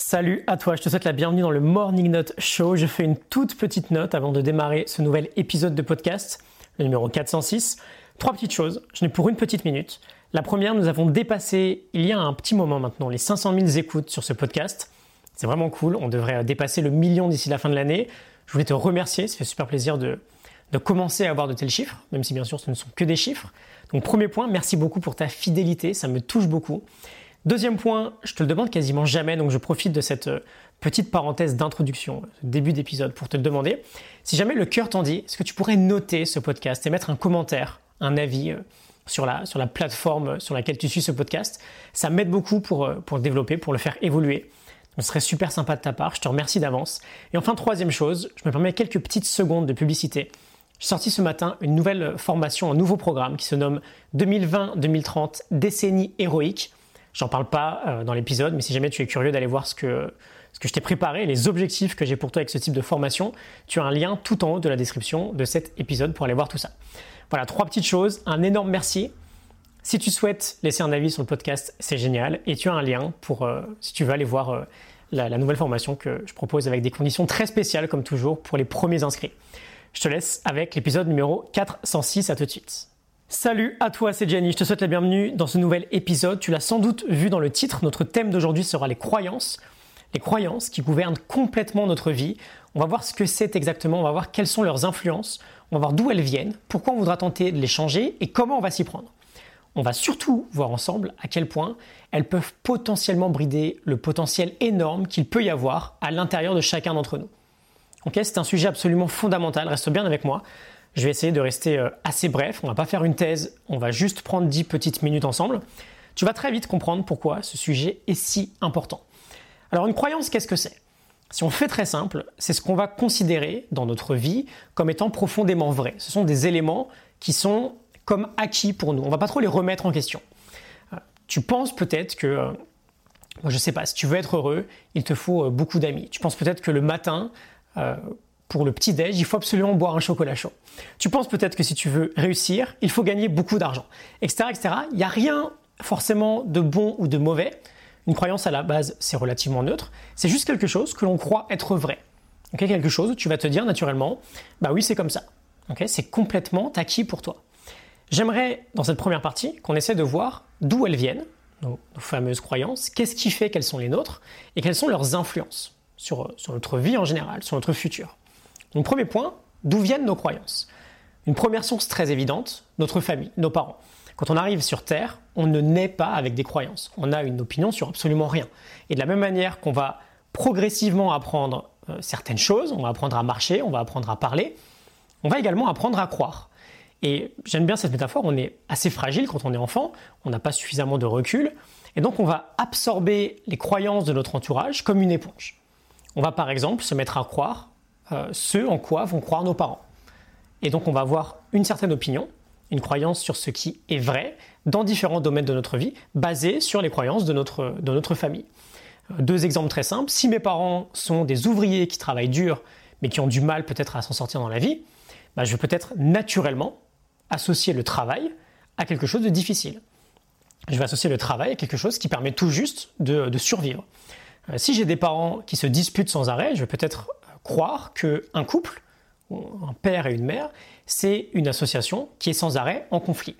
Salut à toi, je te souhaite la bienvenue dans le Morning Note Show. Je fais une toute petite note avant de démarrer ce nouvel épisode de podcast, le numéro 406. Trois petites choses, je n'ai pour une petite minute. La première, nous avons dépassé, il y a un petit moment maintenant, les 500 000 écoutes sur ce podcast. C'est vraiment cool, on devrait dépasser le million d'ici la fin de l'année. Je voulais te remercier, ça fait super plaisir de, de commencer à avoir de tels chiffres, même si bien sûr ce ne sont que des chiffres. Donc premier point, merci beaucoup pour ta fidélité, ça me touche beaucoup. Deuxième point, je te le demande quasiment jamais, donc je profite de cette euh, petite parenthèse d'introduction, début d'épisode, pour te le demander. Si jamais le cœur t'en dit, est-ce que tu pourrais noter ce podcast et mettre un commentaire, un avis euh, sur la, plateforme sur laquelle tu suis ce podcast? Ça m'aide beaucoup pour, euh, pour le développer, pour le faire évoluer. Ce serait super sympa de ta part, je te remercie d'avance. Et enfin, troisième chose, je me permets quelques petites secondes de publicité. J'ai sorti ce matin une nouvelle formation, un nouveau programme qui se nomme 2020-2030 décennie héroïque. J'en parle pas euh, dans l'épisode, mais si jamais tu es curieux d'aller voir ce que, je t'ai préparé, les objectifs que j'ai pour toi avec ce type de formation, tu as un lien tout en haut de la description de cet épisode pour aller voir tout ça. Voilà, trois petites choses. Un énorme merci. Si tu souhaites laisser un avis sur le podcast, c'est génial. Et tu as un lien pour, euh, si tu veux aller voir euh, la, la nouvelle formation que je propose avec des conditions très spéciales, comme toujours, pour les premiers inscrits. Je te laisse avec l'épisode numéro 406. À tout de suite. Salut à toi, c'est Jenny. Je te souhaite la bienvenue dans ce nouvel épisode. Tu l'as sans doute vu dans le titre. Notre thème d'aujourd'hui sera les croyances. Les croyances qui gouvernent complètement notre vie. On va voir ce que c'est exactement. On va voir quelles sont leurs influences. On va voir d'où elles viennent, pourquoi on voudra tenter de les changer et comment on va s'y prendre. On va surtout voir ensemble à quel point elles peuvent potentiellement brider le potentiel énorme qu'il peut y avoir à l'intérieur de chacun d'entre nous. Ok, c'est un sujet absolument fondamental. Reste bien avec moi. Je vais essayer de rester euh, assez bref. On va pas faire une thèse, on va juste prendre 10 petites minutes ensemble. Tu vas très vite comprendre pourquoi ce sujet est si important. Alors une croyance, qu'est-ce que c'est? Si on fait très simple, c'est ce qu'on va considérer dans notre vie comme étant profondément vrai. Ce sont des éléments qui sont comme acquis pour nous. On va pas trop les remettre en question. Euh, tu penses peut-être que euh, je sais pas, si tu veux être heureux, il te faut beaucoup d'amis. Tu penses peut-être que le matin, pour le petit-déj, il faut absolument boire un chocolat chaud. Tu penses peut-être que si tu veux réussir, il faut gagner beaucoup d'argent, etc., etc. Il n'y a rien forcément de bon ou de mauvais. Une croyance à la base, c'est relativement neutre. C'est juste quelque chose que l'on croit être vrai. quelque chose tu vas te dire naturellement, bah oui, c'est comme ça. c'est complètement acquis pour toi. J'aimerais, dans cette première partie, qu'on essaie de voir d'où elles viennent, nos, fameuses croyances, qu'est-ce qui fait qu'elles sont les nôtres, et quelles sont leurs influences sur notre vie en général, sur notre futur. Donc premier point, d'où viennent nos croyances? Une première source très évidente, notre famille, nos parents. Quand on arrive sur Terre, on ne naît pas avec des croyances. On a une opinion sur absolument rien. Et de la même manière qu'on va progressivement apprendre euh, certaines choses, on va apprendre à marcher, on va apprendre à parler, on va également apprendre à croire. Et j'aime bien cette métaphore, on est assez fragile quand on est enfant, on n'a pas suffisamment de recul, et donc on va absorber les croyances de notre entourage comme une éponge. On va par exemple se mettre à croire euh, ce en quoi vont croire nos parents. Et donc on va avoir une certaine opinion, une croyance sur ce qui est vrai dans différents domaines de notre vie, basée sur les croyances de notre, de notre famille. Euh, deux exemples très simples. Si mes parents sont des ouvriers qui travaillent dur, mais qui ont du mal peut-être à s'en sortir dans la vie, bah, je vais peut-être naturellement associer le travail à quelque chose de difficile. Je vais associer le travail à quelque chose qui permet tout juste de, de survivre. Euh, si j'ai des parents qui se disputent sans arrêt, je vais peut-être croire qu'un couple, un père et une mère, c'est une association qui est sans arrêt en conflit.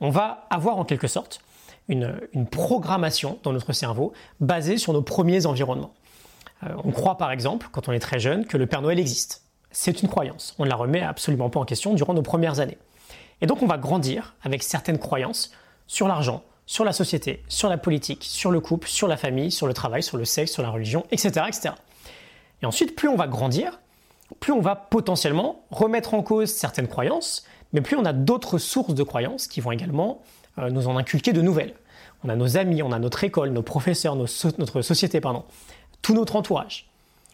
On va avoir en quelque sorte une, programmation dans notre cerveau basée sur nos premiers environnements. Euh, on croit par exemple, quand on est très jeune, que le Père Noël existe. C'est une croyance. On ne la remet absolument pas en question durant nos premières années. Et donc on va grandir avec certaines croyances sur l'argent, sur la société, sur la politique, sur le couple, sur la famille, sur le travail, sur le sexe, sur la religion, etc. etc. Et ensuite, plus on va grandir, plus on va potentiellement remettre en cause certaines croyances, mais plus on a d'autres sources de croyances qui vont également euh, nous en inculquer de nouvelles. On a nos amis, on a notre école, nos professeurs, notre société, pardon, tout notre entourage.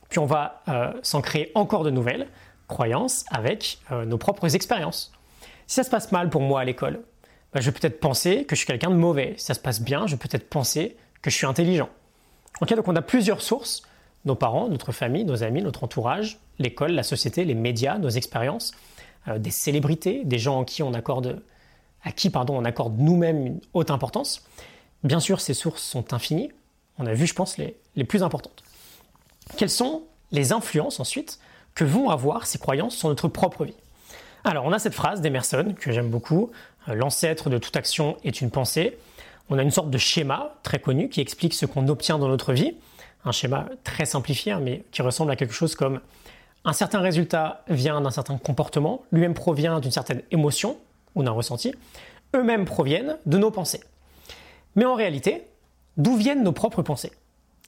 Puis on va euh, s'en créer encore de nouvelles croyances avec euh, nos propres expériences. Si ça se passe mal pour moi à l'école, bah, je vais peut-être penser que je suis quelqu'un de mauvais. Si ça se passe bien, je vais peut-être penser que je suis intelligent. Ok, donc on a plusieurs sources nos parents, notre famille, nos amis, notre entourage, l'école, la société, les médias, nos expériences, euh, des célébrités, des gens qui on accorde, à qui pardon, on accorde nous-mêmes une haute importance. Bien sûr, ces sources sont infinies. On a vu, je pense, les, les plus importantes. Quelles sont les influences ensuite que vont avoir ces croyances sur notre propre vie? Alors, on a cette phrase d'Emerson que j'aime beaucoup euh, L'ancêtre de toute action est une pensée. On a une sorte de schéma très connu qui explique ce qu'on obtient dans notre vie. Un schéma très simplifié, hein, mais qui ressemble à quelque chose comme un certain résultat vient d'un certain comportement, lui-même provient d'une certaine émotion ou d'un ressenti, eux-mêmes proviennent de nos pensées. Mais en réalité, d'où viennent nos propres pensées?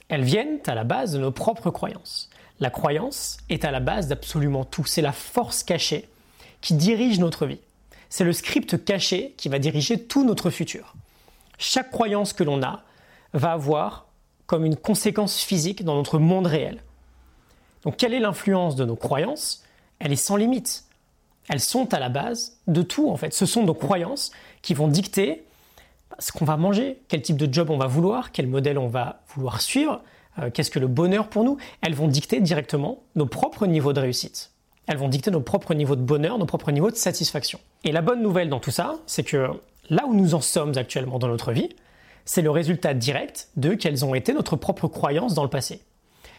Elles viennent à la base de nos propres croyances. La croyance est à la base d'absolument tout. C'est la force cachée qui dirige notre vie. C'est le script caché qui va diriger tout notre futur. Chaque croyance que l'on a va avoir comme une conséquence physique dans notre monde réel. Donc quelle est l'influence de nos croyances? Elle est sans limite. Elles sont à la base de tout en fait. Ce sont nos croyances qui vont dicter ce qu'on va manger, quel type de job on va vouloir, quel modèle on va vouloir suivre, euh, qu'est-ce que le bonheur pour nous. Elles vont dicter directement nos propres niveaux de réussite. Elles vont dicter nos propres niveaux de bonheur, nos propres niveaux de satisfaction. Et la bonne nouvelle dans tout ça, c'est que là où nous en sommes actuellement dans notre vie, c'est le résultat direct de quelles ont été notre propre croyances dans le passé.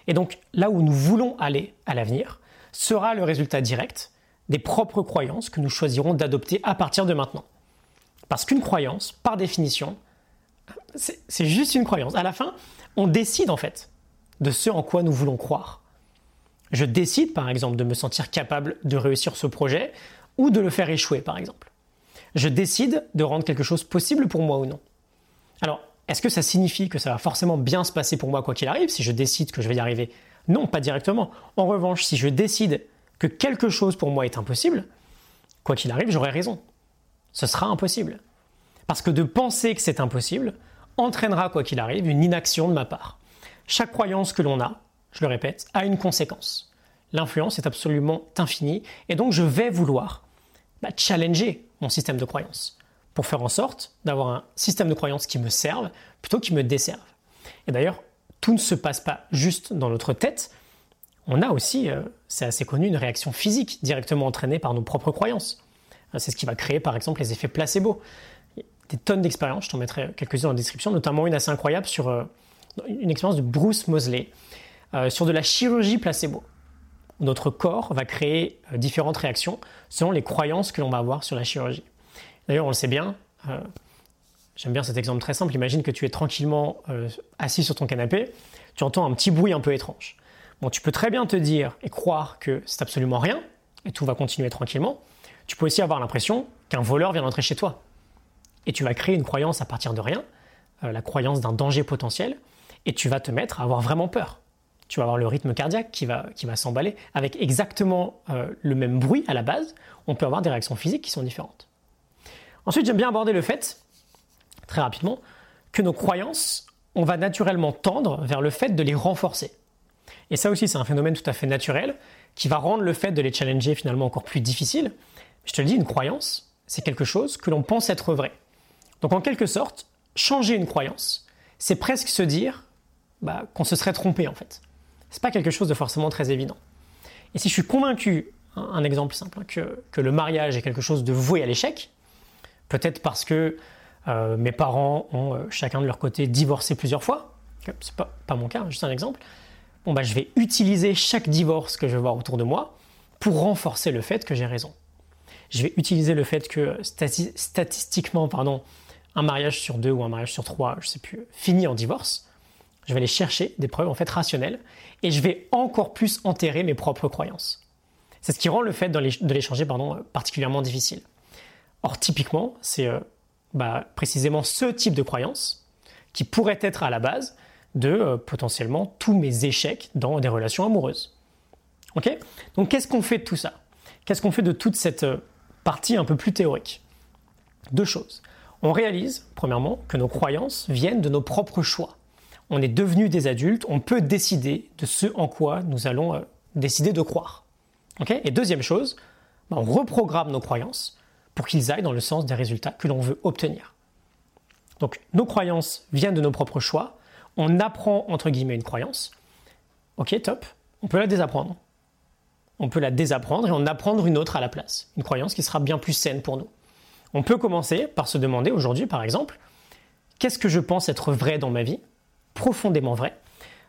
Et donc là où nous voulons aller à l'avenir sera le résultat direct des propres croyances que nous choisirons d'adopter à partir de maintenant. Parce qu'une croyance, par définition, c'est juste une croyance. À la fin, on décide en fait de ce en quoi nous voulons croire. Je décide par exemple de me sentir capable de réussir ce projet ou de le faire échouer par exemple. Je décide de rendre quelque chose possible pour moi ou non. Alors, est-ce que ça signifie que ça va forcément bien se passer pour moi quoi qu'il arrive si je décide que je vais y arriver? Non, pas directement. En revanche, si je décide que quelque chose pour moi est impossible, quoi qu'il arrive, j'aurai raison. Ce sera impossible. Parce que de penser que c'est impossible entraînera, quoi qu'il arrive, une inaction de ma part. Chaque croyance que l'on a, je le répète, a une conséquence. L'influence est absolument infinie et donc je vais vouloir bah, challenger mon système de croyance pour faire en sorte d'avoir un système de croyance qui me serve plutôt qu'il me desserve. Et d'ailleurs, tout ne se passe pas juste dans notre tête. On a aussi, euh, c'est assez connu, une réaction physique directement entraînée par nos propres croyances. Euh, c'est ce qui va créer par exemple les effets placebo. Des tonnes d'expériences, je t'en mettrai quelques-unes dans la description, notamment une assez incroyable sur euh, une expérience de Bruce Mosley sur de la chirurgie placebo. Notre corps va créer différentes réactions selon les croyances que l'on va avoir sur la chirurgie. D'ailleurs, on le sait bien, euh, j'aime bien cet exemple très simple, imagine que tu es tranquillement assis sur ton canapé, tu entends un petit bruit un peu étrange. Bon, tu peux très bien te dire et croire que c'est absolument rien, et tout va continuer tranquillement. Tu peux aussi avoir l'impression qu'un voleur vient d'entrer chez toi. Et tu vas créer une croyance à partir de rien, la croyance d'un danger potentiel, et tu vas te mettre à avoir vraiment peur tu vas avoir le rythme cardiaque qui va, s'emballer. Avec exactement euh, le même bruit à la base, on peut avoir des réactions physiques qui sont différentes. Ensuite, j'aime bien aborder le fait, très rapidement, que nos croyances, on va naturellement tendre vers le fait de les renforcer. Et ça aussi, c'est un phénomène tout à fait naturel qui va rendre le fait de les challenger finalement encore plus difficile. Je te le dis, une croyance, c'est quelque chose que l'on pense être vrai. Donc en quelque sorte, changer une croyance, c'est presque se dire bah, qu'on se serait trompé en fait c'est pas quelque chose de forcément très évident. Et si je suis convaincu, un exemple simple, que, que le mariage est quelque chose de voué à l'échec, peut-être parce que euh, mes parents ont euh, chacun de leur côté divorcé plusieurs fois, c'est pas, pas mon cas, juste un exemple, bon bah je vais utiliser chaque divorce que je vais voir autour de moi pour renforcer le fait que j'ai raison. Je vais utiliser le fait que statistiquement, pardon, un mariage sur deux ou un mariage sur trois, je sais plus, finit en divorce je vais aller chercher des preuves en fait rationnelles et je vais encore plus enterrer mes propres croyances. C'est ce qui rend le fait de les changer pardon, particulièrement difficile. Or, typiquement, c'est euh, bah, précisément ce type de croyance qui pourrait être à la base de euh, potentiellement tous mes échecs dans des relations amoureuses. Ok? Donc, qu'est-ce qu'on fait de tout ça? Qu'est-ce qu'on fait de toute cette euh, partie un peu plus théorique? Deux choses. On réalise, premièrement, que nos croyances viennent de nos propres choix on est devenu des adultes, on peut décider de ce en quoi nous allons décider de croire. et deuxième chose, bah, on reprogramme nos croyances pour qu'ils aillent dans le sens des résultats que l'on veut obtenir. Donc nos croyances viennent de nos propres choix, on apprend entre guillemets une croyance, ok top, on peut la désapprendre. On peut la désapprendre et en apprendre une autre à la place, une croyance qui sera bien plus saine pour nous. On peut commencer par se demander aujourd'hui par exemple, qu'est-ce que je pense être vrai dans ma vie profondément vrai?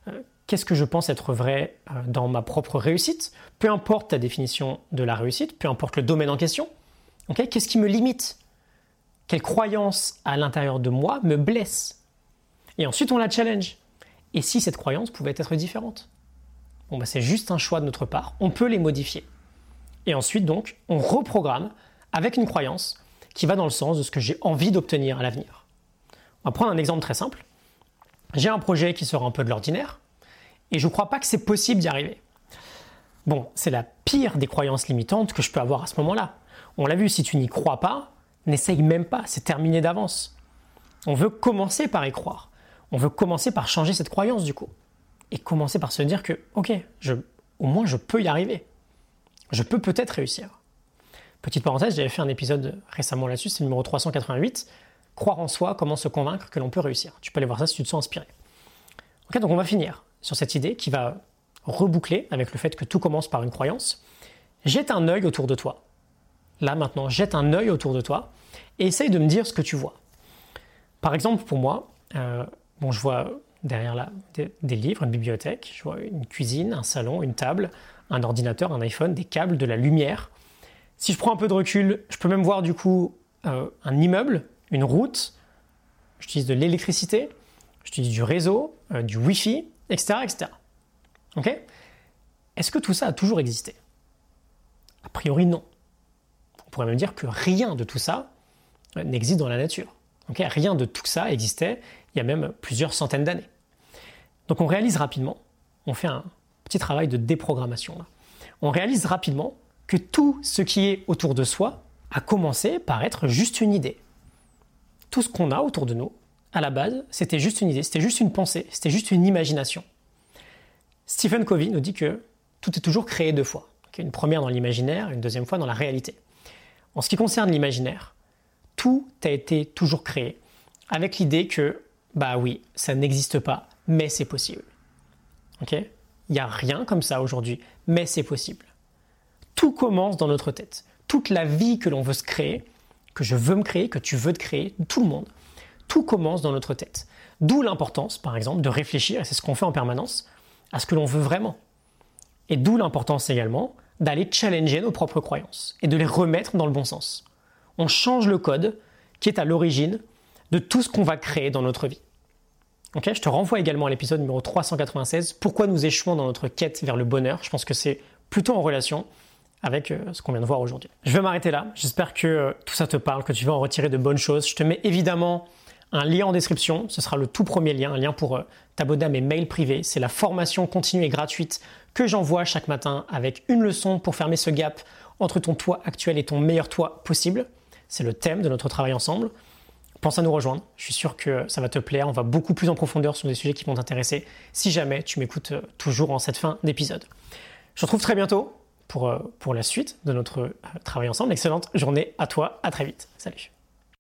Euh, qu'est-ce que je pense être vrai euh, dans ma propre réussite? Peu importe ta définition de la réussite, peu importe le domaine en question. Qu'est-ce qui me limite? Quelle croyance à l'intérieur de moi me blesse? Et ensuite, on la challenge. Et si cette croyance pouvait être différente? Bon, bah, c'est juste un choix de notre part. On peut les modifier. Et ensuite, donc, on reprogramme avec une croyance qui va dans le sens de ce que j'ai envie d'obtenir à l'avenir. On va prendre un exemple très simple. J'ai un projet qui sort un peu de l'ordinaire et je ne crois pas que c'est possible d'y arriver. Bon, c'est la pire des croyances limitantes que je peux avoir à ce moment-là. On l'a vu, si tu n'y crois pas, n'essaye même pas, c'est terminé d'avance. On veut commencer par y croire. On veut commencer par changer cette croyance du coup. Et commencer par se dire que, ok, au moins je peux y arriver. Je peux peut-être réussir. Petite parenthèse, j'avais fait un épisode récemment là-dessus, c'est le numéro 388. Croire en soi, comment se convaincre que l'on peut réussir. Tu peux aller voir ça si tu te sens inspiré. Ok, donc on va finir sur cette idée qui va reboucler avec le fait que tout commence par une croyance. Jette un œil autour de toi. Là maintenant, jette un œil autour de toi et essaye de me dire ce que tu vois. Par exemple, pour moi, euh, bon, je vois derrière là des, livres, une bibliothèque, je vois une cuisine, un salon, une table, un ordinateur, un iPhone, des câbles, de la lumière, si je prends un peu de recul, je peux même voir du coup euh, un immeuble, une route, j'utilise de l'électricité, j'utilise du réseau, euh, du Wi-Fi, etc. etc. Est-ce que tout ça a toujours existé? A priori non. On pourrait même dire que rien de tout ça n'existe dans la nature. Rien de tout ça existait il y a même plusieurs centaines d'années. Donc on réalise rapidement, on fait un petit travail de déprogrammation. Là. On réalise rapidement que tout ce qui est autour de soi a commencé par être juste une idée. Tout ce qu'on a autour de nous, à la base, c'était juste une idée, c'était juste une pensée, c'était juste une imagination. Stephen Covey nous dit que tout est toujours créé deux fois. Une première dans l'imaginaire, une deuxième fois dans la réalité. En ce qui concerne l'imaginaire, tout a été toujours créé avec l'idée que, bah oui, ça n'existe pas, mais c'est possible. Ok? Il n'y a rien comme ça aujourd'hui, mais c'est possible. Tout commence dans notre tête. Toute la vie que l'on veut se créer, que je veux me créer, que tu veux te créer, tout le monde, tout commence dans notre tête. D'où l'importance, par exemple, de réfléchir, et c'est ce qu'on fait en permanence, à ce que l'on veut vraiment. Et d'où l'importance également d'aller challenger nos propres croyances et de les remettre dans le bon sens. On change le code qui est à l'origine de tout ce qu'on va créer dans notre vie. Ok, je te renvoie également à l'épisode numéro 396, pourquoi nous échouons dans notre quête vers le bonheur. Je pense que c'est plutôt en relation avec euh, ce qu'on vient de voir aujourd'hui. Je vais m'arrêter là. J'espère que euh, tout ça te parle, que tu vas en retirer de bonnes choses. Je te mets évidemment un lien en description. Ce sera le tout premier lien, un lien pour euh, t'abonner à mes mails privés. C'est la formation continue et gratuite que j'envoie chaque matin avec une leçon pour fermer ce gap entre ton toit actuel et ton meilleur toit possible. C'est le thème de notre travail ensemble. Pense à nous rejoindre. Je suis sûr que ça va te plaire. On va beaucoup plus en profondeur sur des sujets qui vont t'intéresser si jamais tu m'écoutes toujours en cette fin d'épisode. Je te retrouve très bientôt pour, euh, la suite de notre euh, travail ensemble. Excellente journée à toi, à très vite. Salut.